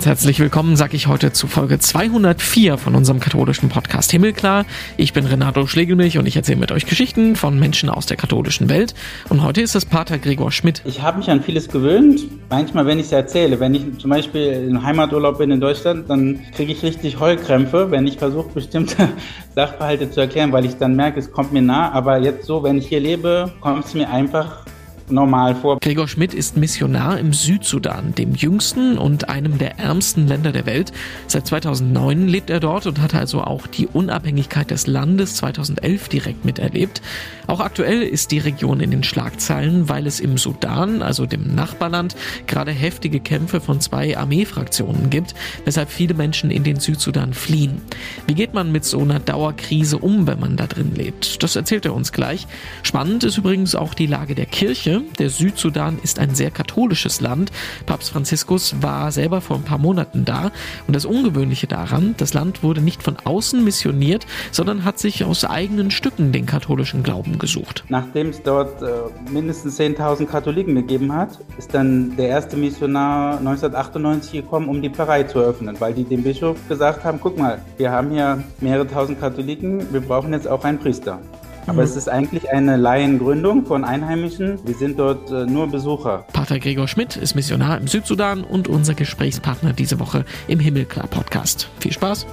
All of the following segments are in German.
Ganz herzlich willkommen, sage ich heute zu Folge 204 von unserem katholischen Podcast Himmelklar. Ich bin Renato Schlegelmilch und ich erzähle mit euch Geschichten von Menschen aus der katholischen Welt. Und heute ist es Pater Gregor Schmidt. Ich habe mich an vieles gewöhnt. Manchmal, wenn ich es erzähle, wenn ich zum Beispiel im Heimaturlaub bin in Deutschland, dann kriege ich richtig Heulkrämpfe, wenn ich versuche, bestimmte Sachverhalte zu erklären, weil ich dann merke, es kommt mir nah. Aber jetzt so, wenn ich hier lebe, kommt es mir einfach normal vor. Gregor Schmidt ist Missionar im Südsudan, dem jüngsten und einem der ärmsten Länder der Welt. Seit 2009 lebt er dort und hat also auch die Unabhängigkeit des Landes 2011 direkt miterlebt. Auch aktuell ist die Region in den Schlagzeilen, weil es im Sudan, also dem Nachbarland, gerade heftige Kämpfe von zwei Armeefraktionen gibt, weshalb viele Menschen in den Südsudan fliehen. Wie geht man mit so einer Dauerkrise um, wenn man da drin lebt? Das erzählt er uns gleich. Spannend ist übrigens auch die Lage der Kirche. Der Südsudan ist ein sehr katholisches Land. Papst Franziskus war selber vor ein paar Monaten da. Und das Ungewöhnliche daran, das Land wurde nicht von außen missioniert, sondern hat sich aus eigenen Stücken den katholischen Glauben gesucht. Nachdem es dort äh, mindestens 10.000 Katholiken gegeben hat, ist dann der erste Missionar 1998 gekommen, um die Pfarrei zu öffnen, weil die dem Bischof gesagt haben, guck mal, wir haben hier mehrere tausend Katholiken, wir brauchen jetzt auch einen Priester. Aber mhm. es ist eigentlich eine Laiengründung von Einheimischen. Wir sind dort äh, nur Besucher. Pater Gregor Schmidt ist Missionar im Südsudan und unser Gesprächspartner diese Woche im Himmelklar Podcast. Viel Spaß.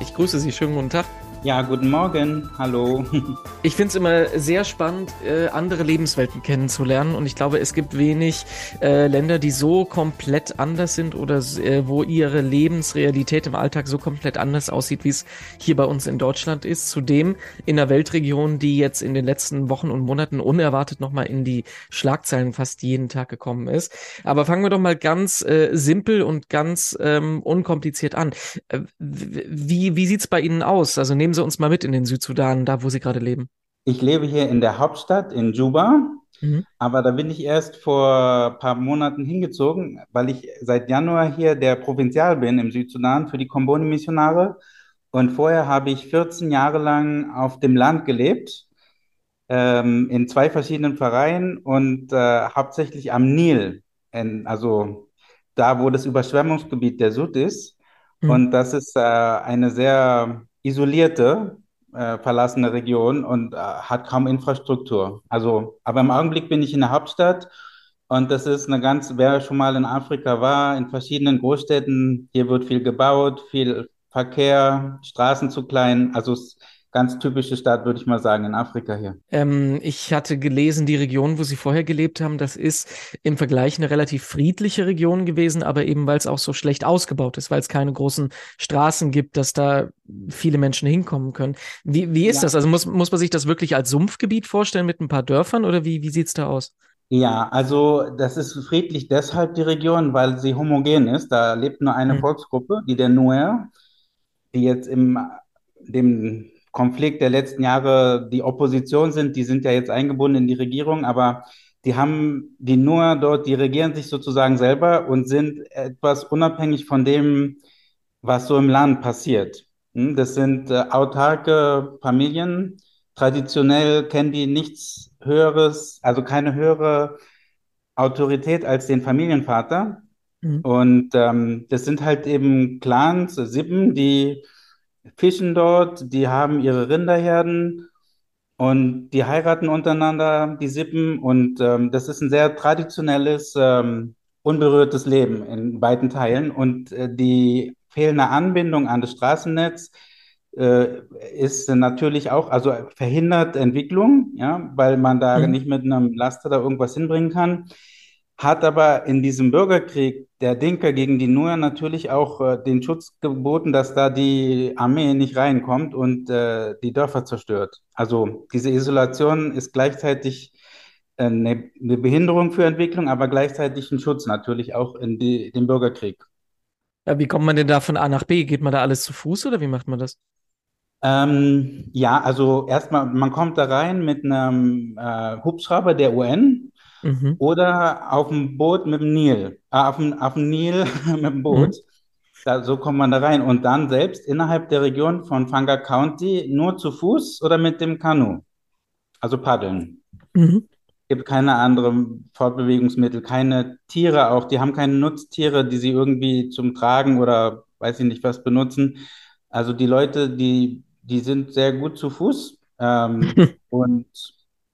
Ich grüße Sie. Schönen guten Tag. Ja, guten Morgen. Hallo. Ich finde es immer sehr spannend, äh, andere Lebenswelten kennenzulernen. Und ich glaube, es gibt wenig äh, Länder, die so komplett anders sind oder äh, wo ihre Lebensrealität im Alltag so komplett anders aussieht, wie es hier bei uns in Deutschland ist. Zudem in einer Weltregion, die jetzt in den letzten Wochen und Monaten unerwartet nochmal in die Schlagzeilen fast jeden Tag gekommen ist. Aber fangen wir doch mal ganz äh, simpel und ganz ähm, unkompliziert an. Äh, wie wie sieht's bei Ihnen aus? Also nehmen Sie uns mal mit in den Südsudan, da wo Sie gerade leben. Ich lebe hier in der Hauptstadt in Juba, mhm. aber da bin ich erst vor ein paar Monaten hingezogen, weil ich seit Januar hier der Provinzial bin im Südsudan für die Kombone-Missionare. Und vorher habe ich 14 Jahre lang auf dem Land gelebt, ähm, in zwei verschiedenen Vereinen und äh, hauptsächlich am Nil, in, also da, wo das Überschwemmungsgebiet der Sud ist. Mhm. Und das ist äh, eine sehr isolierte äh, verlassene Region und äh, hat kaum Infrastruktur. Also, aber im Augenblick bin ich in der Hauptstadt und das ist eine ganz, wer schon mal in Afrika war, in verschiedenen Großstädten, hier wird viel gebaut, viel Verkehr, Straßen zu klein. Also es ganz typische Stadt, würde ich mal sagen, in Afrika hier. Ähm, ich hatte gelesen, die Region, wo Sie vorher gelebt haben, das ist im Vergleich eine relativ friedliche Region gewesen, aber eben weil es auch so schlecht ausgebaut ist, weil es keine großen Straßen gibt, dass da viele Menschen hinkommen können. Wie, wie ist ja. das? Also muss, muss man sich das wirklich als Sumpfgebiet vorstellen mit ein paar Dörfern oder wie, wie sieht's da aus? Ja, also das ist friedlich deshalb die Region, weil sie homogen ist. Da lebt nur eine mhm. Volksgruppe, die der Nuer, die jetzt im dem Konflikt der letzten Jahre die Opposition sind, die sind ja jetzt eingebunden in die Regierung, aber die haben die nur dort, die regieren sich sozusagen selber und sind etwas unabhängig von dem, was so im Land passiert. Hm, das sind äh, autarke Familien. Traditionell kennen die nichts Höheres, also keine höhere Autorität als den Familienvater. Mhm. Und ähm, das sind halt eben Clans, Sippen, die fischen dort, die haben ihre Rinderherden und die heiraten untereinander, die Sippen. Und ähm, das ist ein sehr traditionelles, ähm, unberührtes Leben in beiden Teilen. Und äh, die fehlende Anbindung an das Straßennetz äh, ist natürlich auch, also verhindert Entwicklung, ja, weil man da mhm. nicht mit einem Laster da irgendwas hinbringen kann hat aber in diesem Bürgerkrieg der Dinka gegen die Nuer natürlich auch äh, den Schutz geboten, dass da die Armee nicht reinkommt und äh, die Dörfer zerstört. Also diese Isolation ist gleichzeitig äh, eine, eine, Behinderung für Entwicklung, aber gleichzeitig ein Schutz natürlich auch in die, den Bürgerkrieg. Ja, wie kommt man denn da von A nach B? Geht man da alles zu Fuß oder wie macht man das? Ähm, ja, also erstmal, man kommt da rein mit einem äh, Hubschrauber der UN Mhm. Oder auf dem Boot mit dem Nil, äh, auf, dem, auf dem Nil mit dem Boot. Mhm. Da, so kommt man da rein. Und dann selbst innerhalb der Region von Fanga County nur zu Fuß oder mit dem Kanu. Also paddeln. Mhm. gibt keine anderen Fortbewegungsmittel, keine Tiere auch, die haben keine Nutztiere, die sie irgendwie zum Tragen oder weiß ich nicht was benutzen. Also die Leute, die, die sind sehr gut zu Fuß ähm, und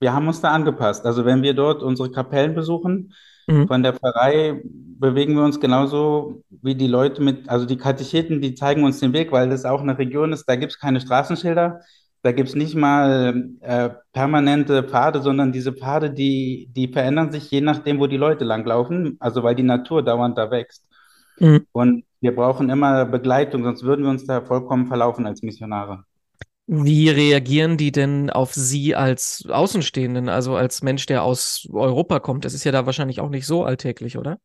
wir haben uns da angepasst. Also wenn wir dort unsere Kapellen besuchen, mhm. von der Pfarrei bewegen wir uns genauso wie die Leute mit, also die Katecheten, die zeigen uns den Weg, weil das auch eine Region ist, da gibt es keine Straßenschilder. Da gibt es nicht mal äh, permanente Pfade, sondern diese Pfade, die, die verändern sich je nachdem, wo die Leute langlaufen, also weil die Natur dauernd da wächst. Mhm. Und wir brauchen immer Begleitung, sonst würden wir uns da vollkommen verlaufen als Missionare. Wie reagieren die denn auf Sie als Außenstehenden, also als Mensch, der aus Europa kommt? Das ist ja da wahrscheinlich auch nicht so alltäglich, oder?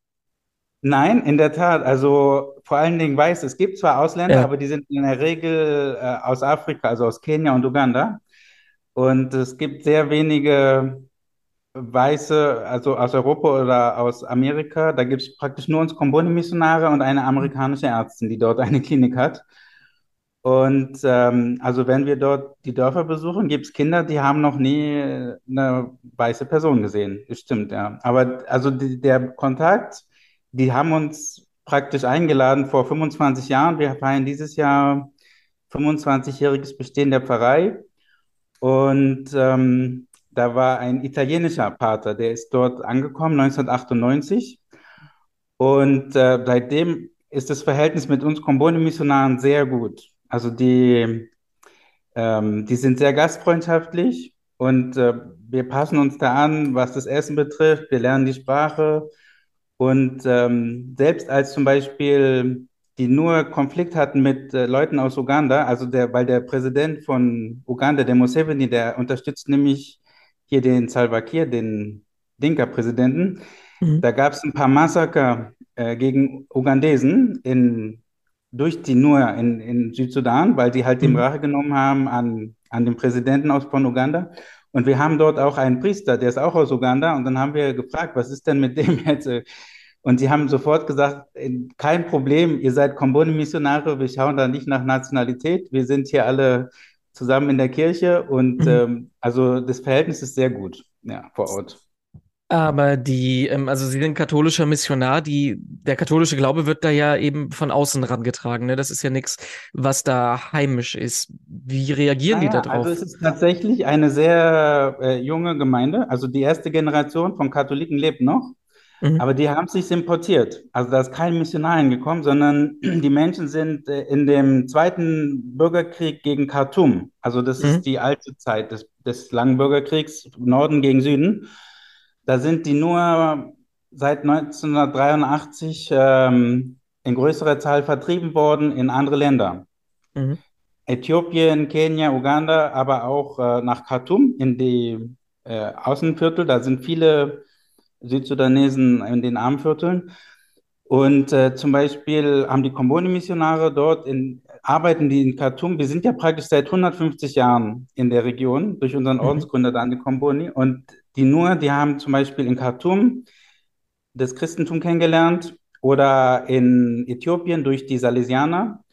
Nein, in der Tat. Also vor allen Dingen weiß, es gibt zwar Ausländer, ja. aber die sind in der Regel äh, aus Afrika, also aus Kenia und Uganda. Und es gibt sehr wenige Weiße, also aus Europa oder aus Amerika. Da gibt es praktisch nur uns Komboni-Missionare und eine amerikanische Ärztin, die dort eine Klinik hat. Und ähm, also wenn wir dort die Dörfer besuchen, gibt es Kinder, die haben noch nie eine weiße Person gesehen. Das stimmt, ja. Aber also die, der Kontakt die haben uns praktisch eingeladen vor 25 Jahren. Wir feiern dieses Jahr 25-jähriges Bestehen der Pfarrei. Und ähm, da war ein italienischer Pater, der ist dort angekommen, 1998. Und äh, seitdem ist das Verhältnis mit uns Kombone-Missionaren sehr gut. Also die, ähm, die sind sehr gastfreundschaftlich und äh, wir passen uns da an, was das Essen betrifft. Wir lernen die Sprache und ähm, selbst als zum Beispiel die nur Konflikt hatten mit äh, Leuten aus Uganda, also der, weil der Präsident von Uganda, der Museveni, der unterstützt nämlich hier den Salva Kiir, den Dinka-Präsidenten. Mhm. Da gab es ein paar Massaker äh, gegen Ugandesen in, durch die Nur in, in Südsudan, weil die halt mhm. den Rache genommen haben an, an den Präsidenten aus von Uganda. Und wir haben dort auch einen Priester, der ist auch aus Uganda. Und dann haben wir gefragt, was ist denn mit dem jetzt? Und sie haben sofort gesagt, kein Problem, ihr seid Kombone-Missionare, wir schauen da nicht nach Nationalität, wir sind hier alle zusammen in der Kirche und mhm. ähm, also das Verhältnis ist sehr gut, ja, vor Ort. Aber die, ähm, also Sie sind katholischer Missionar, die, der katholische Glaube wird da ja eben von außen rangetragen. Ne? Das ist ja nichts, was da heimisch ist. Wie reagieren naja, die da drauf? Also es ist tatsächlich eine sehr äh, junge Gemeinde. Also die erste Generation von Katholiken lebt noch. Mhm. Aber die haben sich importiert. Also da ist kein Missionar hingekommen, sondern die Menschen sind äh, in dem zweiten Bürgerkrieg gegen Khartoum. Also das mhm. ist die alte Zeit des, des langen Bürgerkriegs, Norden gegen Süden. Da sind die nur seit 1983 ähm, in größerer Zahl vertrieben worden in andere Länder. Mhm. Äthiopien, Kenia, Uganda, aber auch äh, nach Khartoum in die äh, Außenviertel. Da sind viele Südsudanesen in den Armvierteln. Und äh, zum Beispiel haben die Komboni-Missionare dort in, arbeiten die in Khartoum. Wir sind ja praktisch seit 150 Jahren in der Region durch unseren mhm. Ordensgründer Dante Komboni. Und die Nur, die haben zum Beispiel in Khartoum das Christentum kennengelernt oder in Äthiopien durch die Salesianer.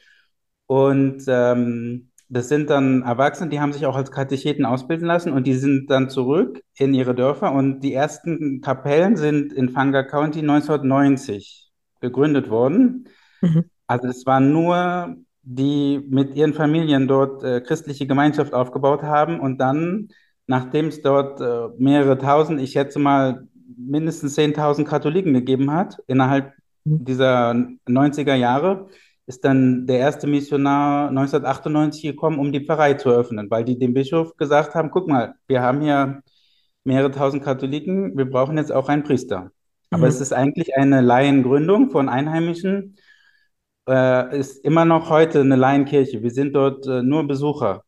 Und ähm, das sind dann Erwachsene, die haben sich auch als Katecheten ausbilden lassen und die sind dann zurück in ihre Dörfer. Und die ersten Kapellen sind in Fanga County 1990 gegründet worden. Mhm. Also es waren nur die mit ihren Familien dort äh, christliche Gemeinschaft aufgebaut haben und dann nachdem es dort äh, mehrere tausend, ich schätze mal mindestens 10.000 Katholiken gegeben hat, innerhalb mhm. dieser 90er Jahre, ist dann der erste Missionar 1998 gekommen, um die Pfarrei zu öffnen, weil die dem Bischof gesagt haben, guck mal, wir haben hier mehrere tausend Katholiken, wir brauchen jetzt auch einen Priester. Aber mhm. es ist eigentlich eine Laiengründung von Einheimischen, äh, ist immer noch heute eine Laienkirche. Wir sind dort äh, nur Besucher.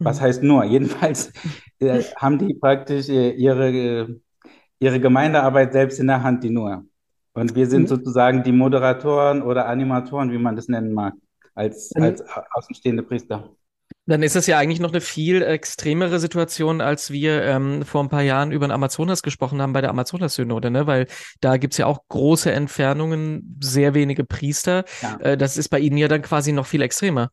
Was mhm. heißt nur? Jedenfalls äh, haben die praktisch äh, ihre, ihre Gemeindearbeit selbst in der Hand, die nur. Und wir sind mhm. sozusagen die Moderatoren oder Animatoren, wie man das nennen mag, als, mhm. als außenstehende Priester. Dann ist es ja eigentlich noch eine viel extremere Situation, als wir ähm, vor ein paar Jahren über den Amazonas gesprochen haben bei der Amazonas-Synode, ne? Weil da gibt es ja auch große Entfernungen, sehr wenige Priester. Ja. Äh, das ist bei Ihnen ja dann quasi noch viel extremer.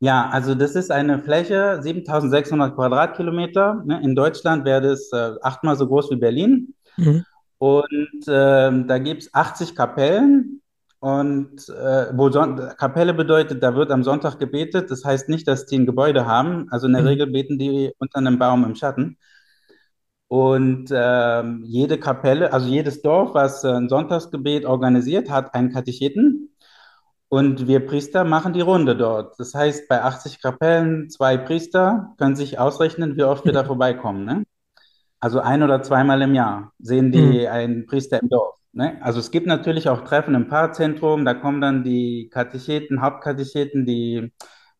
Ja, also das ist eine Fläche, 7600 Quadratkilometer. Ne? In Deutschland wäre das äh, achtmal so groß wie Berlin. Mhm. Und ähm, da gibt es 80 Kapellen. Und äh, wo Son Kapelle bedeutet, da wird am Sonntag gebetet. Das heißt nicht, dass die ein Gebäude haben. Also in der Mhm. Regel beten die unter einem Baum im Schatten. Und ähm, jede Kapelle, also jedes Dorf, was äh, ein Sonntagsgebet organisiert, hat einen Katecheten. Und wir Priester machen die Runde dort. Das heißt, bei 80 Kapellen, zwei Priester können sich ausrechnen, wie oft wir da vorbeikommen. Ne? Also ein oder zweimal im Jahr sehen Mhm. die einen Priester im Dorf. Ne? Also es gibt natürlich auch Treffen im Pfarrzentrum, da kommen dann die Katecheten, Hauptkatecheten, die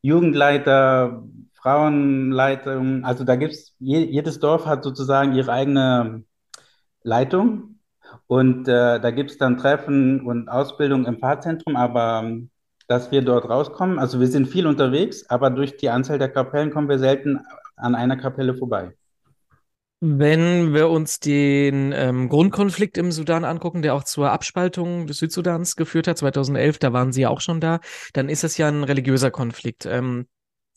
Jugendleiter, Frauenleitung. Also da gibt's, je, jedes Dorf hat sozusagen ihre eigene Leitung. Und äh, da gibt es dann Treffen und Ausbildung im Pfarrzentrum, aber ähm, dass wir dort rauskommen, also wir sind viel unterwegs, aber durch die Anzahl der Kapellen kommen wir selten an einer Kapelle vorbei. Wenn wir uns den ähm, Grundkonflikt im Sudan angucken, der auch zur Abspaltung des Südsudans geführt hat, 2011, da waren Sie ja auch schon da, dann ist es ja ein religiöser Konflikt. Ähm,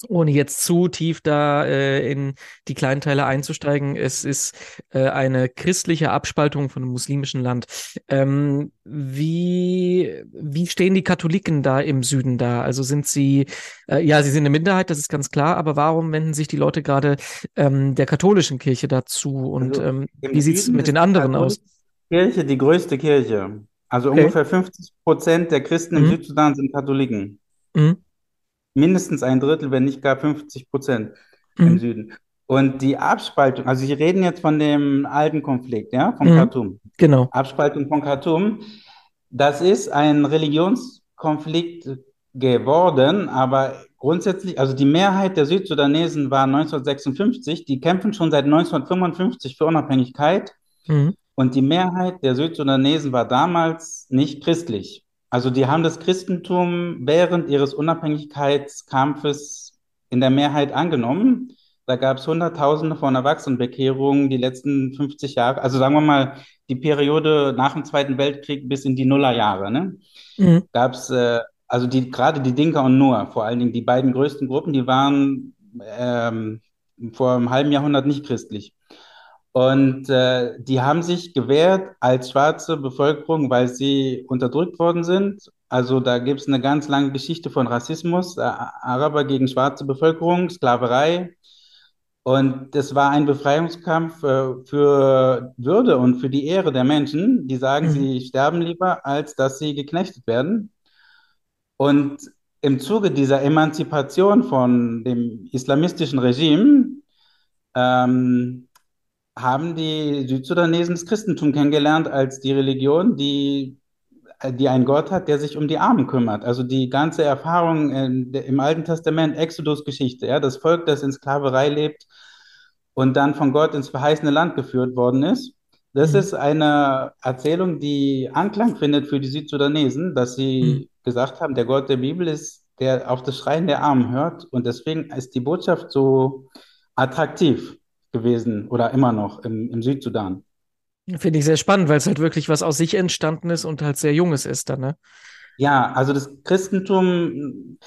ohne jetzt zu tief da äh, in die kleinen Teile einzusteigen, es ist äh, eine christliche Abspaltung von einem muslimischen Land. Ähm, wie, wie stehen die Katholiken da im Süden da? Also sind sie, äh, ja, sie sind eine Minderheit, das ist ganz klar, aber warum wenden sich die Leute gerade ähm, der katholischen Kirche dazu und Also ähm, im wie sieht's mit den anderen aus? Kirche die größte Kirche. Also Okay. ungefähr 50 Prozent der Christen im Mhm. Südsudan sind Katholiken. Mhm. Mindestens ein Drittel, wenn nicht gar 50 Prozent im Mhm. Süden. Und die Abspaltung, also Sie reden jetzt von dem alten Konflikt, ja, von Mhm. Khartoum. Genau. Abspaltung von Khartoum. Das ist ein Religionskonflikt geworden, aber grundsätzlich, also die Mehrheit der Südsudanesen war 1956, die kämpfen schon seit 1955 für Unabhängigkeit Mhm. und die Mehrheit der Südsudanesen war damals nicht christlich. Also die haben das Christentum während ihres Unabhängigkeitskampfes in der Mehrheit angenommen. Da gab es Hunderttausende von Erwachsenenbekehrungen die letzten 50 Jahre, also sagen wir mal die Periode nach dem Zweiten Weltkrieg bis in die Nullerjahre, ne? Mhm. Gab es, äh, also die, gerade die Dinka und Nur, vor allen Dingen die beiden größten Gruppen, die waren ähm, vor einem halben Jahrhundert nicht christlich. Und äh, die haben sich gewehrt als schwarze Bevölkerung, weil sie unterdrückt worden sind. Also da gibt es eine ganz lange Geschichte von Rassismus, äh, Araber gegen schwarze Bevölkerung, Sklaverei. Und das war ein Befreiungskampf äh, für Würde und für die Ehre der Menschen, die sagen, Mhm. sie sterben lieber, als dass sie geknechtet werden. Und im Zuge dieser Emanzipation von dem islamistischen Regime ähm, haben die Südsudanesen das Christentum kennengelernt als die Religion, die, die einen Gott hat, der sich um die Armen kümmert. Also die ganze Erfahrung im Alten Testament, Exodus-Geschichte, ja, das Volk, das in Sklaverei lebt und dann von Gott ins verheißene Land geführt worden ist. Das Mhm. ist eine Erzählung, die Anklang findet für die Südsudanesen, dass Mhm. sie gesagt haben, der Gott der Bibel ist, der auf das Schreien der Armen hört. Und deswegen ist die Botschaft so attraktiv gewesen oder immer noch im, im Südsudan. Finde ich sehr spannend, weil es halt wirklich was aus sich entstanden ist und halt sehr junges ist dann, ne? Ja, also das Christentum,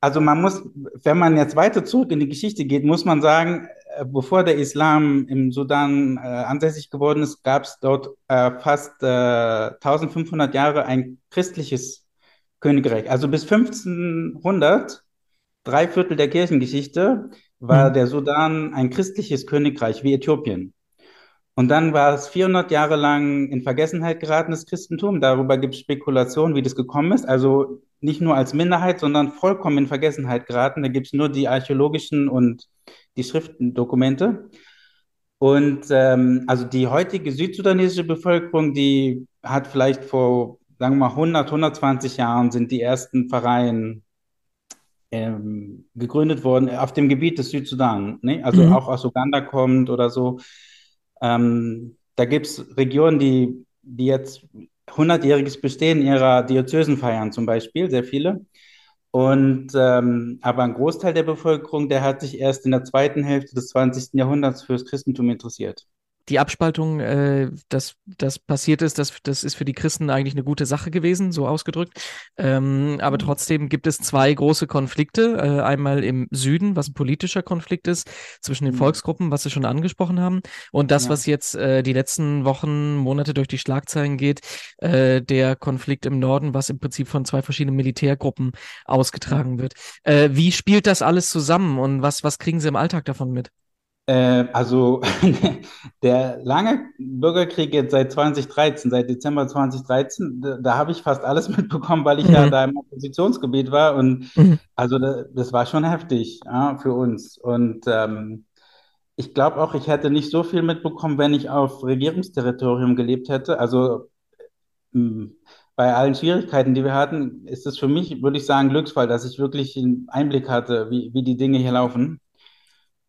also man muss, wenn man jetzt weiter zurück in die Geschichte geht, muss man sagen, äh, bevor der Islam im Sudan äh, ansässig geworden ist, gab es dort äh, fast äh, 1500 Jahre ein christliches Königreich. Also bis 1500, drei Viertel der Kirchengeschichte, war der Sudan ein christliches Königreich wie Äthiopien. Und dann war es 400 Jahre lang in Vergessenheit geraten, das Christentum. Darüber gibt es Spekulationen, wie das gekommen ist. Also nicht nur als Minderheit, sondern vollkommen in Vergessenheit geraten. Da gibt es nur die archäologischen und die Schriftdokumente. Und ähm, also die heutige südsudanesische Bevölkerung, die hat vielleicht vor, sagen wir mal, 100, 120 Jahren sind die ersten Pfarreien ähm, gegründet worden auf dem Gebiet des Südsudan. Ne? Also Mhm. auch aus Uganda kommt oder so. Ähm, da gibt es Regionen, die, die jetzt hundertjähriges Bestehen ihrer Diözesen feiern, zum Beispiel, sehr viele. Und ähm, aber ein Großteil der Bevölkerung, der hat sich erst in der zweiten Hälfte des 20. Jahrhunderts fürs Christentum interessiert. Die Abspaltung, äh, dass das passiert ist, das, das ist für die Christen eigentlich eine gute Sache gewesen, so ausgedrückt. Ähm, aber mhm. trotzdem gibt es zwei große Konflikte. Äh, einmal im Süden, was ein politischer Konflikt ist, zwischen den mhm. Volksgruppen, was Sie schon angesprochen haben. Und das, ja. was jetzt äh, die letzten Wochen, Monate durch die Schlagzeilen geht, äh, der Konflikt im Norden, was im Prinzip von zwei verschiedenen Militärgruppen ausgetragen wird. Äh, wie spielt das alles zusammen und was, was kriegen Sie im Alltag davon mit? Äh, also der lange Bürgerkrieg jetzt seit 2013, seit Dezember 2013, da, da habe ich fast alles mitbekommen, weil ich mhm. ja da im Oppositionsgebiet war und mhm. also da, das war schon heftig ja, für uns und ähm, ich glaube auch, ich hätte nicht so viel mitbekommen, wenn ich auf Regierungsterritorium gelebt hätte. Also mh, bei allen Schwierigkeiten, die wir hatten, ist es für mich, würde ich sagen, Glücksfall, dass ich wirklich einen Einblick hatte, wie, wie die Dinge hier laufen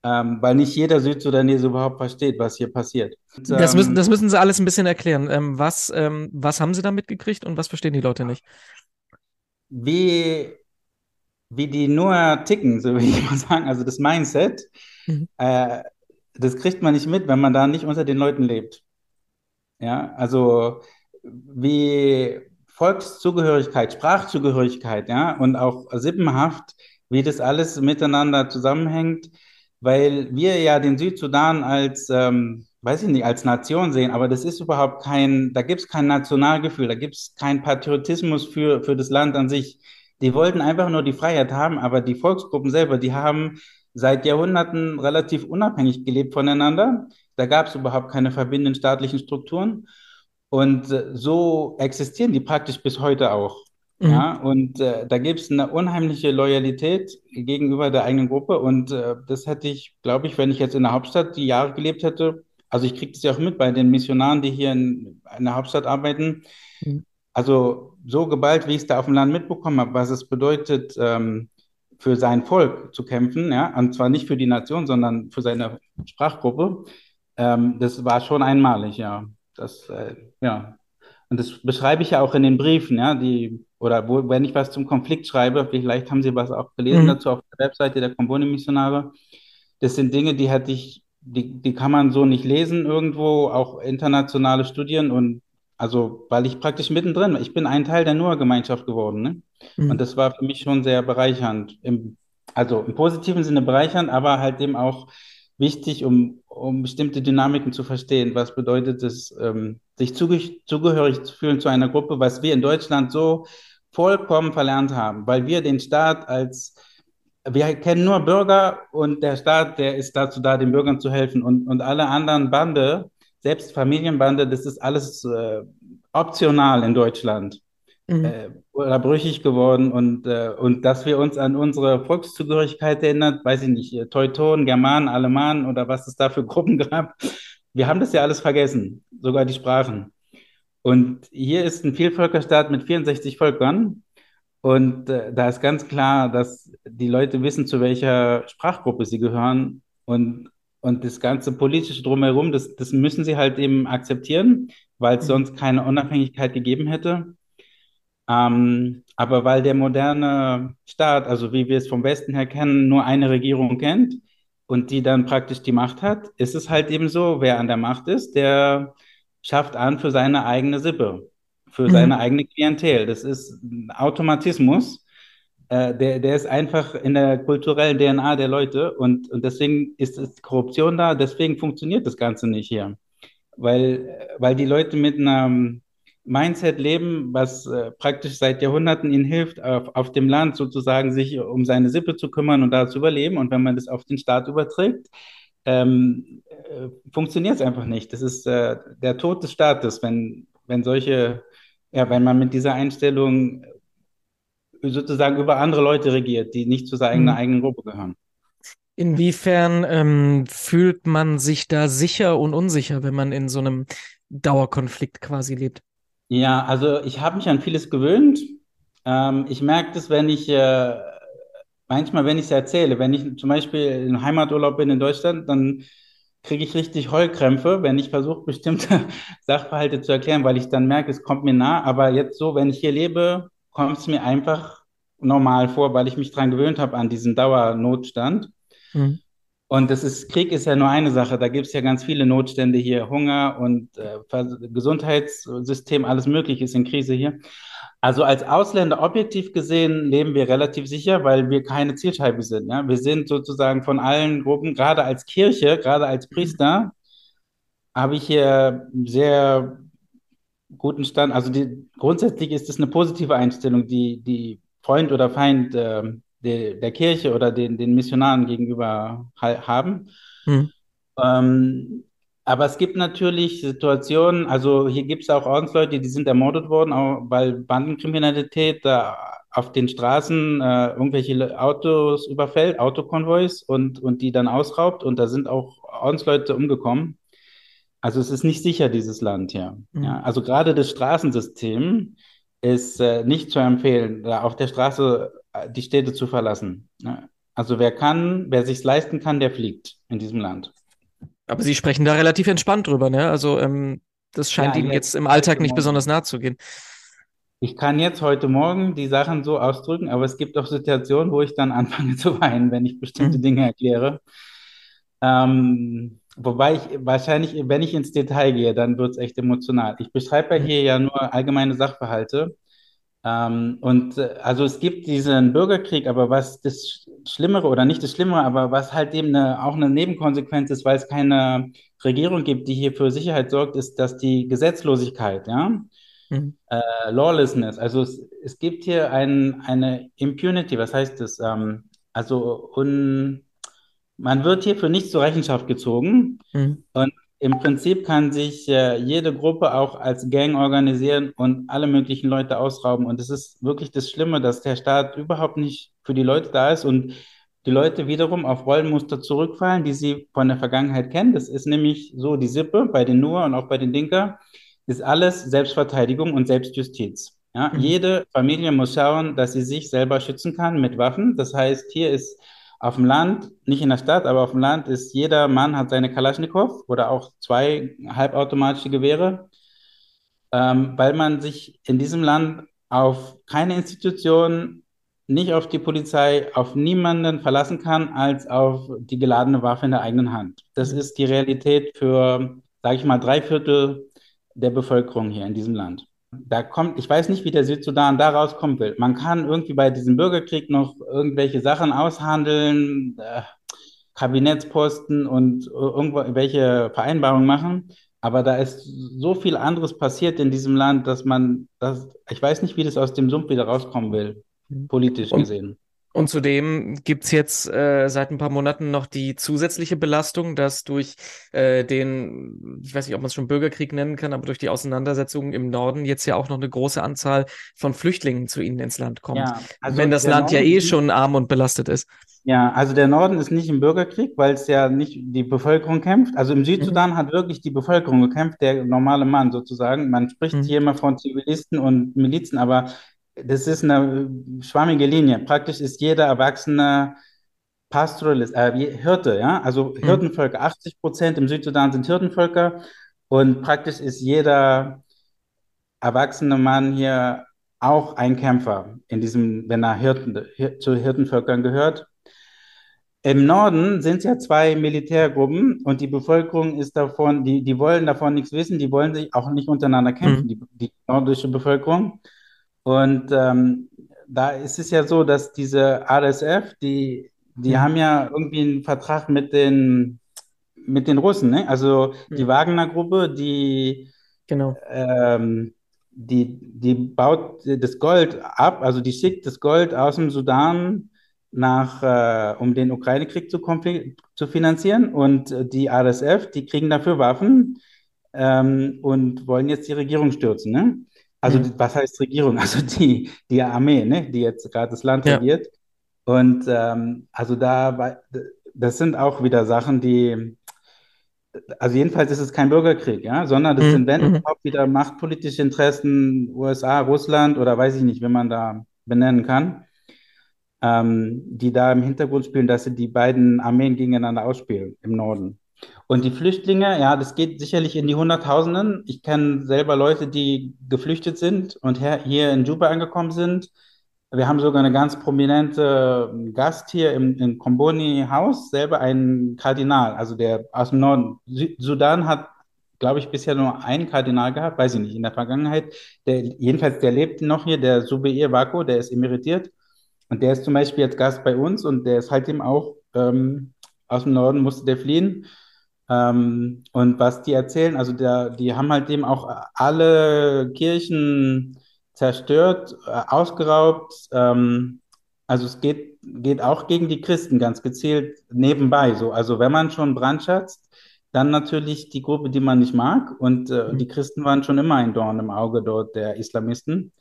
ähm, weil nicht jeder Südsudanese überhaupt versteht, was hier passiert. Und, das, müssen, ähm, das müssen Sie alles ein bisschen erklären. Ähm, was, ähm, was haben Sie da mitgekriegt und was verstehen die Leute nicht? Wie, wie die nur ticken, so will ich mal sagen, also das Mindset, mhm. äh, das kriegt man nicht mit, wenn man da nicht unter den Leuten lebt. Ja, also wie Volkszugehörigkeit, Sprachzugehörigkeit, ja, und auch Sippenhaft, wie das alles miteinander zusammenhängt weil wir ja den Südsudan als, ähm, weiß ich nicht, als Nation sehen, aber das ist überhaupt kein, da gibt es kein Nationalgefühl, da gibt es keinen Patriotismus für, für das Land an sich. Die wollten einfach nur die Freiheit haben, aber die Volksgruppen selber, die haben seit Jahrhunderten relativ unabhängig gelebt voneinander. Da gab es überhaupt keine verbindenden staatlichen Strukturen. Und äh, so existieren die praktisch bis heute auch. Mhm. Ja, und äh, da gibt es eine unheimliche Loyalität gegenüber der eigenen Gruppe. Und äh, das hätte ich, glaube ich, wenn ich jetzt in der Hauptstadt die Jahre gelebt hätte, also ich kriege das ja auch mit bei den Missionaren, die hier in, in der Hauptstadt arbeiten. Mhm. Also so geballt, wie ich es da auf dem Land mitbekommen habe, was es bedeutet, ähm, für sein Volk zu kämpfen, ja, und zwar nicht für die Nation, sondern für seine Sprachgruppe, ähm, das war schon einmalig, ja. Das, äh, ja. Und das beschreibe ich ja auch in den Briefen, ja, die oder wo, wenn ich was zum Konflikt schreibe, vielleicht haben Sie was auch gelesen mhm. dazu auf der Webseite der Kombone-Missionare. Das sind Dinge, die hätte ich, die, die kann man so nicht lesen irgendwo, auch internationale Studien und also, weil ich praktisch mittendrin, ich bin ein Teil der Noah-Gemeinschaft geworden, ne? Mhm. Und das war für mich schon sehr bereichernd, im, also im positiven Sinne bereichernd, aber halt eben auch wichtig, um, um bestimmte Dynamiken zu verstehen. Was bedeutet es, ähm, sich zuge zugehörig zu fühlen zu einer Gruppe, was wir in Deutschland so vollkommen verlernt haben, weil wir den Staat als, wir kennen nur Bürger und der Staat, der ist dazu da, den Bürgern zu helfen und, und alle anderen Bande, selbst Familienbande, das ist alles äh, optional in Deutschland. Mhm. Äh, oder brüchig geworden und, äh, und dass wir uns an unsere Volkszugehörigkeit erinnert, weiß ich nicht, äh, Teutonen, Germanen, Alemanen oder was es da für Gruppen gab. Wir haben das ja alles vergessen, sogar die Sprachen. Und hier ist ein Vielvölkerstaat mit 64 Völkern. Und äh, da ist ganz klar, dass die Leute wissen, zu welcher Sprachgruppe sie gehören. Und, und das ganze politische Drumherum, das, das müssen sie halt eben akzeptieren, weil es mhm. sonst keine Unabhängigkeit gegeben hätte. Ähm, aber weil der moderne Staat, also wie wir es vom Westen her kennen, nur eine Regierung kennt und die dann praktisch die Macht hat, ist es halt eben so, wer an der Macht ist, der schafft an für seine eigene Sippe, für mhm. seine eigene Klientel. Das ist ein Automatismus, äh, der, der ist einfach in der kulturellen DNA der Leute und, und deswegen ist es Korruption da, deswegen funktioniert das Ganze nicht hier. Weil, weil die Leute mit einem Mindset leben, was äh, praktisch seit Jahrhunderten ihnen hilft, auf, auf dem Land sozusagen sich um seine Sippe zu kümmern und da zu überleben. Und wenn man das auf den Staat überträgt, ähm, äh, funktioniert es einfach nicht. Das ist äh, der Tod des Staates, wenn, wenn solche, ja, wenn man mit dieser Einstellung sozusagen über andere Leute regiert, die nicht zu seiner mhm. eigenen Gruppe gehören. Inwiefern ähm, fühlt man sich da sicher und unsicher, wenn man in so einem Dauerkonflikt quasi lebt? Ja, also ich habe mich an vieles gewöhnt. Ähm, ich merke das, wenn ich äh, manchmal, wenn ich es erzähle, wenn ich zum Beispiel im Heimaturlaub bin in Deutschland, dann kriege ich richtig Heulkrämpfe, wenn ich versuche, bestimmte Sachverhalte zu erklären, weil ich dann merke, es kommt mir nah. Aber jetzt so, wenn ich hier lebe, kommt es mir einfach normal vor, weil ich mich daran gewöhnt habe an diesen Dauernotstand. Mhm. Und das ist, Krieg ist ja nur eine Sache. Da gibt es ja ganz viele Notstände hier, Hunger und äh, Gesundheitssystem, alles Mögliche ist in Krise hier. Also als Ausländer objektiv gesehen leben wir relativ sicher, weil wir keine Zielscheibe sind. Ja? Wir sind sozusagen von allen Gruppen, gerade als Kirche, gerade als Priester, habe ich hier sehr guten Stand. Also die, grundsätzlich ist es eine positive Einstellung, die, die Freund oder Feind äh, der, der Kirche oder den, den Missionaren gegenüber ha haben. Hm. Ähm, aber es gibt natürlich Situationen, also hier gibt es auch Ordensleute, die sind ermordet worden, auch weil Bandenkriminalität da auf den Straßen äh, irgendwelche Autos überfällt, Autokonvois und, und die dann ausraubt und da sind auch Ordensleute umgekommen. Also es ist nicht sicher, dieses Land hier. Mhm. Ja, also gerade das Straßensystem ist äh, nicht zu empfehlen, da auf der Straße die Städte zu verlassen. Ja. Also wer kann, wer sich leisten kann, der fliegt in diesem Land. Aber Sie sprechen da relativ entspannt drüber, ne? Also ähm, das scheint ja, Ihnen jetzt, jetzt im Alltag nicht besonders nahe zu gehen. Ich kann jetzt heute Morgen die Sachen so ausdrücken, aber es gibt auch Situationen, wo ich dann anfange zu weinen, wenn ich bestimmte mhm. Dinge erkläre. Ähm, Wobei ich wahrscheinlich, wenn ich ins Detail gehe, dann wird es echt emotional. Ich beschreibe ja hier ja nur allgemeine Sachverhalte. Ähm, und äh, also es gibt diesen Bürgerkrieg, aber was das Schlimmere oder nicht das Schlimmere, aber was halt eben eine, auch eine Nebenkonsequenz ist, weil es keine Regierung gibt, die hier für Sicherheit sorgt, ist, dass die Gesetzlosigkeit, ja, mhm. äh, Lawlessness, also es, es gibt hier ein, eine Impunity, was heißt das? Ähm, also un man wird hier für nichts zur Rechenschaft gezogen. Mhm. Und im Prinzip kann sich äh, jede Gruppe auch als Gang organisieren und alle möglichen Leute ausrauben. Und es ist wirklich das Schlimme, dass der Staat überhaupt nicht für die Leute da ist und die Leute wiederum auf Rollenmuster zurückfallen, die sie von der Vergangenheit kennen. Das ist nämlich so die Sippe bei den Nur und auch bei den Dinka, ist alles Selbstverteidigung und Selbstjustiz. Ja? Mhm. Jede Familie muss schauen, dass sie sich selber schützen kann mit Waffen. Das heißt, hier ist auf dem Land, nicht in der Stadt, aber auf dem Land ist jeder Mann hat seine Kalaschnikow oder auch zwei halbautomatische Gewehre, ähm, weil man sich in diesem Land auf keine Institution, nicht auf die Polizei, auf niemanden verlassen kann, als auf die geladene Waffe in der eigenen Hand. Das ist die Realität für, sage ich mal, drei Viertel der Bevölkerung hier in diesem Land da kommt, ich weiß nicht, wie der Südsudan da rauskommen will. Man kann irgendwie bei diesem Bürgerkrieg noch irgendwelche Sachen aushandeln, äh, Kabinettsposten und irgendwelche Vereinbarungen machen. Aber da ist so viel anderes passiert in diesem Land, dass man, das, ich weiß nicht, wie das aus dem Sumpf wieder rauskommen will, mhm. politisch und, gesehen. Und zudem gibt's jetzt äh, seit ein paar Monaten noch die zusätzliche Belastung, dass durch äh, den, ich weiß nicht, ob man es schon Bürgerkrieg nennen kann, aber durch die Auseinandersetzungen im Norden jetzt ja auch noch eine große Anzahl von Flüchtlingen zu ihnen ins Land kommt. Ja, also wenn das Land Norden, ja eh schon arm und belastet ist. Ja, also der Norden ist nicht im Bürgerkrieg, weil es ja nicht die Bevölkerung kämpft. Also im Südsudan mhm. hat wirklich die Bevölkerung gekämpft, der normale Mann sozusagen. Man spricht mhm. hier immer von Zivilisten und Milizen, aber das ist eine schwammige Linie. Praktisch ist jeder Erwachsene Pastoralist, äh, Hirte, ja, also mhm. Hirtenvölker. 80 Prozent im Südsudan sind Hirtenvölker und praktisch ist jeder erwachsene Mann hier auch ein Kämpfer in diesem, wenn er Hirten, zu Hirtenvölkern gehört. Im Norden sind es ja zwei Militärgruppen und die Bevölkerung ist davon, die, die wollen davon nichts wissen, die wollen sich auch nicht untereinander kämpfen, mhm. die, die nordische Bevölkerung. Und ähm, da ist es ja so, dass diese RSF, die, die mhm. haben ja irgendwie einen Vertrag mit den, mit den Russen, ne? Also die mhm. Wagner-Gruppe, die, genau. ähm, die, die baut das Gold ab, also die schickt das Gold aus dem Sudan nach, äh, um den Ukraine-Krieg zu, zu finanzieren. Und die RSF, die kriegen dafür Waffen ähm, und wollen jetzt die Regierung stürzen. Ne? Also mhm. was heißt Regierung? Also die, die Armee, ne? die jetzt gerade das Land ja. regiert. Und ähm, also da, das sind auch wieder Sachen, die, also jedenfalls ist es kein Bürgerkrieg, ja, sondern das mhm. sind wenn mhm. überhaupt wieder machtpolitische Interessen USA, Russland oder weiß ich nicht, wie man da benennen kann, ähm, die da im Hintergrund spielen, dass sie die beiden Armeen gegeneinander ausspielen im Norden. Und die Flüchtlinge, ja, das geht sicherlich in die Hunderttausenden. Ich kenne selber Leute, die geflüchtet sind und hier in Juba angekommen sind. Wir haben sogar eine ganz prominente ähm, Gast hier im, im Komboni-Haus, selber ein Kardinal, also der aus dem Norden. Sudan hat, glaube ich, bisher nur einen Kardinal gehabt, weiß ich nicht, in der Vergangenheit. Der, jedenfalls, der lebt noch hier, der Zubeir Wako, der ist emeritiert. Und der ist zum Beispiel jetzt Gast bei uns und der ist halt eben auch ähm, aus dem Norden, musste der fliehen. Ähm, und was die erzählen, also der, die haben halt eben auch alle Kirchen zerstört, äh, ausgeraubt. Ähm, also es geht, geht auch gegen die Christen ganz gezielt nebenbei. So. Also wenn man schon brandschatzt, dann natürlich die Gruppe, die man nicht mag. Und äh, Mhm. die Christen waren schon immer ein Dorn im Auge dort der Islamisten.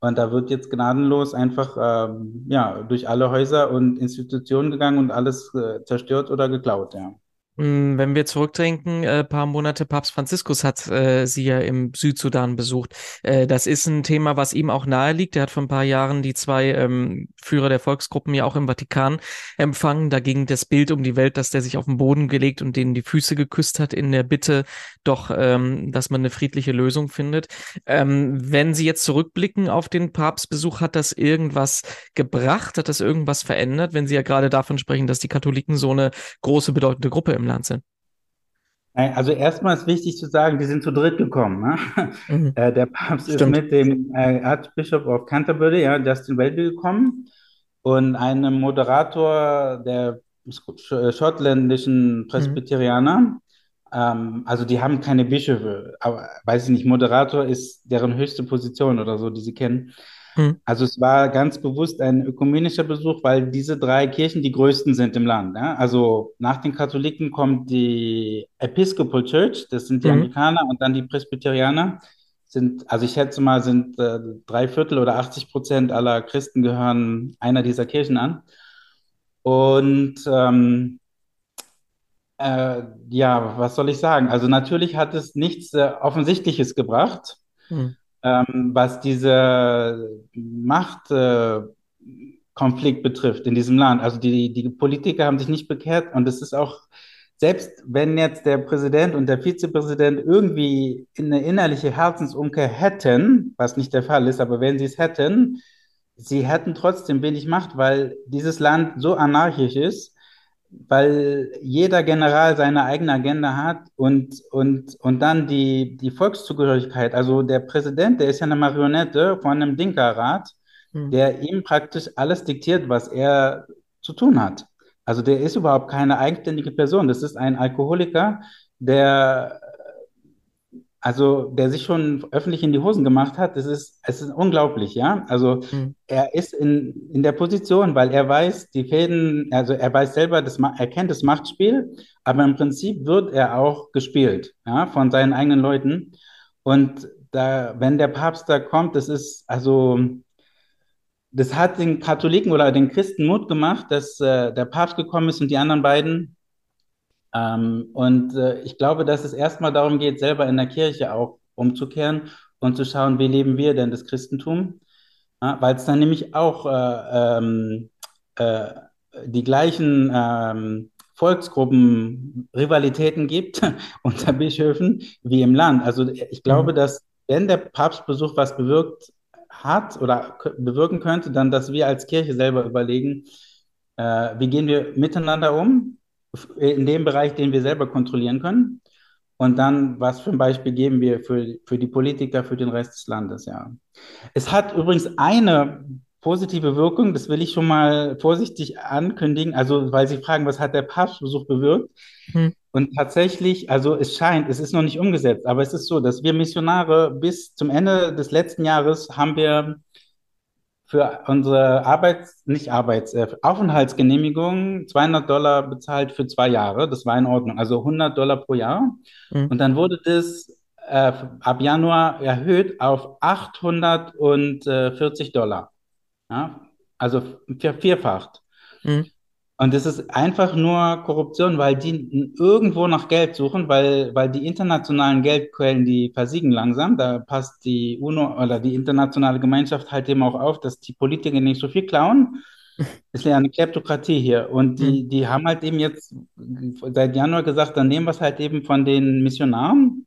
Und da wird jetzt gnadenlos einfach ähm, ja, durch alle Häuser und Institutionen gegangen und alles äh, zerstört oder geklaut, ja. Mm, Wenn wir zurückdenken, äh, paar Monate Papst Franziskus hat äh, sie ja im Südsudan besucht. Äh, das ist ein Thema, was ihm auch nahe liegt. Er hat vor ein paar Jahren die zwei ähm, Führer der Volksgruppen ja auch im Vatikan empfangen. Da ging das Bild um die Welt, dass der sich auf den Boden gelegt und denen die Füße geküsst hat in der Bitte, doch, ähm, dass man eine friedliche Lösung findet. Ähm, wenn Sie jetzt zurückblicken auf den Papstbesuch, hat das irgendwas gebracht? Hat das irgendwas verändert? Wenn Sie ja gerade davon sprechen, dass die Katholiken so eine große, bedeutende Gruppe im Land sind. Also erstmal ist wichtig zu sagen, die sind zu dritt gekommen. Ne? Mhm. Äh, Der Papst ist Stimmt. mit dem äh, Archbishop of Canterbury, ja, Justin Welby, gekommen und einem Moderator der sch- schottländischen Mhm. Presbyterianer. Ähm, also die haben keine Bischöfe, aber weiß ich nicht, Moderator ist deren höchste Position oder so, die sie kennen. Mhm. Also es war ganz bewusst ein ökumenischer Besuch, weil diese drei Kirchen die größten sind im Land. Ja? Also nach den Katholiken kommt die Episcopal Church, das sind die Mhm. Anglikaner, und dann die Presbyterianer. Sind, also ich schätze mal, sind äh, drei Viertel oder 80 Prozent aller Christen gehören einer dieser Kirchen an. Und ähm, äh, ja, was soll ich sagen? Also natürlich hat es nichts äh, Offensichtliches gebracht Mhm. Ähm, was diese Machtkonflikt äh, betrifft in diesem Land. Also die, die Politiker haben sich nicht bekehrt und es ist auch, selbst wenn jetzt der Präsident und der Vizepräsident irgendwie eine innerliche Herzensumkehr hätten, was nicht der Fall ist, aber wenn sie es hätten, sie hätten trotzdem wenig Macht, weil dieses Land so anarchisch ist, weil jeder General seine eigene Agenda hat und, und, und dann die, die Volkszugehörigkeit. Also der Präsident, der ist ja eine Marionette von einem Dinka-Rat, Mhm. der ihm praktisch alles diktiert, was er zu tun hat. Also der ist überhaupt keine eigenständige Person. Das ist ein Alkoholiker, der also der sich schon öffentlich in die Hosen gemacht hat, das ist, es ist unglaublich, ja. Also Mhm. er ist in, in der Position, weil er weiß, die Fäden, also er weiß selber, das, er kennt das Machtspiel, aber im Prinzip wird er auch gespielt, ja, von seinen eigenen Leuten. Und da, wenn der Papst da kommt, das ist, also, das hat den Katholiken oder den Christen Mut gemacht, dass äh, der Papst gekommen ist und die anderen beiden ähm, und äh, ich glaube, dass es erstmal darum geht, selber in der Kirche auch umzukehren und zu schauen, wie leben wir denn das Christentum? Ja, weil es dann nämlich auch äh, ähm, äh, die gleichen ähm, Volksgruppen, Rivalitäten gibt unter Bischöfen wie im Land. Also ich glaube, Mhm. dass wenn der Papstbesuch was bewirkt hat oder bewirken könnte, dann, dass wir als Kirche selber überlegen, äh, wie gehen wir miteinander um in dem Bereich, den wir selber kontrollieren können. Und dann, was für ein Beispiel geben wir für, für die Politiker, für den Rest des Landes, ja. Es hat übrigens eine positive Wirkung, das will ich schon mal vorsichtig ankündigen, also weil Sie fragen, was hat der Papstbesuch bewirkt? Mhm. Und tatsächlich, also es scheint, es ist noch nicht umgesetzt, aber es ist so, dass wir Missionare bis zum Ende des letzten Jahres haben wir für unsere Arbeits-, nicht Arbeits-, äh, Aufenthaltsgenehmigung 200 Dollar bezahlt für zwei Jahre. Das war in Ordnung. Also 100 Dollar pro Jahr. Mhm. Und dann wurde das äh, ab Januar erhöht auf 840 Dollar. Ja? Also vervierfacht. Mhm. Und das ist einfach nur Korruption, weil die irgendwo nach Geld suchen, weil, weil die internationalen Geldquellen, die versiegen langsam. Da passt die UNO oder die internationale Gemeinschaft halt eben auch auf, dass die Politiker nicht so viel klauen. Es ist ja eine Kleptokratie hier. Und Mhm. die, die haben halt eben jetzt seit Januar gesagt, dann nehmen wir es halt eben von den Missionaren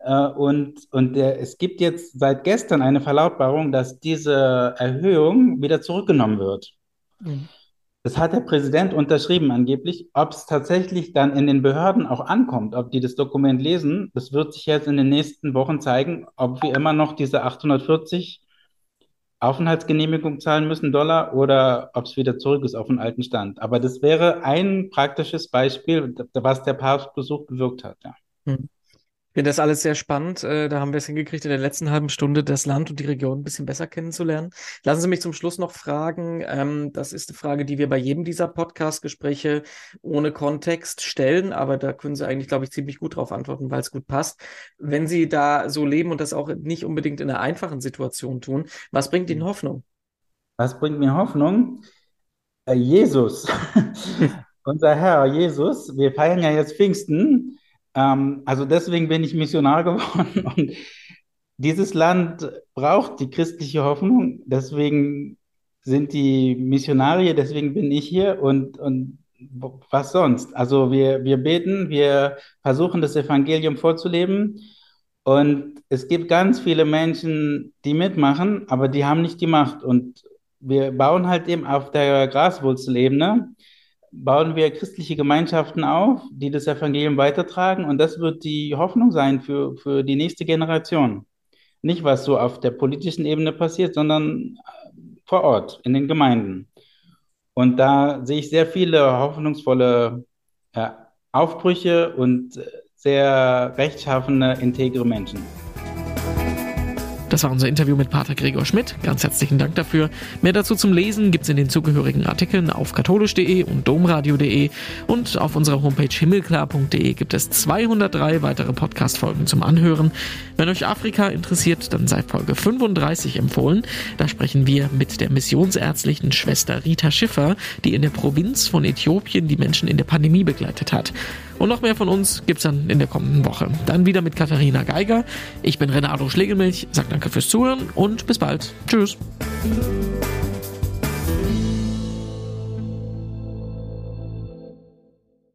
Äh, und und der, es gibt jetzt seit gestern eine Verlautbarung, dass diese Erhöhung wieder zurückgenommen wird. Mhm. Das hat der Präsident unterschrieben angeblich. Ob es tatsächlich dann in den Behörden auch ankommt, ob die das Dokument lesen, das wird sich jetzt in den nächsten Wochen zeigen, ob wir immer noch diese 840 Aufenthaltsgenehmigung zahlen müssen, Dollar, oder ob es wieder zurück ist auf den alten Stand. Aber das wäre ein praktisches Beispiel, was der Papstbesuch bewirkt hat. Ja. Hm. Ich finde das alles sehr spannend. Äh, da haben wir es hingekriegt, in der letzten halben Stunde das Land und die Region ein bisschen besser kennenzulernen. Lassen Sie mich zum Schluss noch fragen. Ähm, das ist eine Frage, die wir bei jedem dieser Podcast-Gespräche ohne Kontext stellen, aber da können Sie eigentlich, glaube ich, ziemlich gut darauf antworten, weil es gut passt. Wenn Sie da so leben und das auch nicht unbedingt in einer einfachen Situation tun, was bringt Ihnen Hoffnung? Was bringt mir Hoffnung? Äh, Jesus, unser Herr Jesus. Wir feiern ja jetzt Pfingsten. Ähm, also deswegen bin ich Missionar geworden. Und dieses Land braucht die christliche Hoffnung. Deswegen sind die Missionarier, deswegen bin ich hier. Und, und was sonst? Also wir, wir beten, wir versuchen das Evangelium vorzuleben. Und es gibt ganz viele Menschen, die mitmachen, aber die haben nicht die Macht. Und wir bauen halt eben auf der Graswurzelebene bauen wir christliche Gemeinschaften auf, die das Evangelium weitertragen. Und das wird die Hoffnung sein für, für die nächste Generation. Nicht, was so auf der politischen Ebene passiert, sondern vor Ort, in den Gemeinden. Und da sehe ich sehr viele hoffnungsvolle äh, Aufbrüche und sehr rechtschaffene, integre Menschen. Das war unser Interview mit Pater Gregor Schmidt. Ganz herzlichen Dank dafür. Mehr dazu zum Lesen gibt es in den zugehörigen Artikeln auf katholisch.de und domradio.de und auf unserer Homepage himmelklar.de gibt es 203 weitere Podcast-Folgen zum Anhören. Wenn euch Afrika interessiert, dann sei Folge 35 empfohlen. Da sprechen wir mit der missionsärztlichen Schwester Rita Schiffer, die in der Provinz von Äthiopien die Menschen in der Pandemie begleitet hat. Und noch mehr von uns gibt's dann in der kommenden Woche. Dann wieder mit Katharina Geiger. Ich bin Renato Schlegelmilch, sag danke fürs Zuhören und bis bald. Tschüss.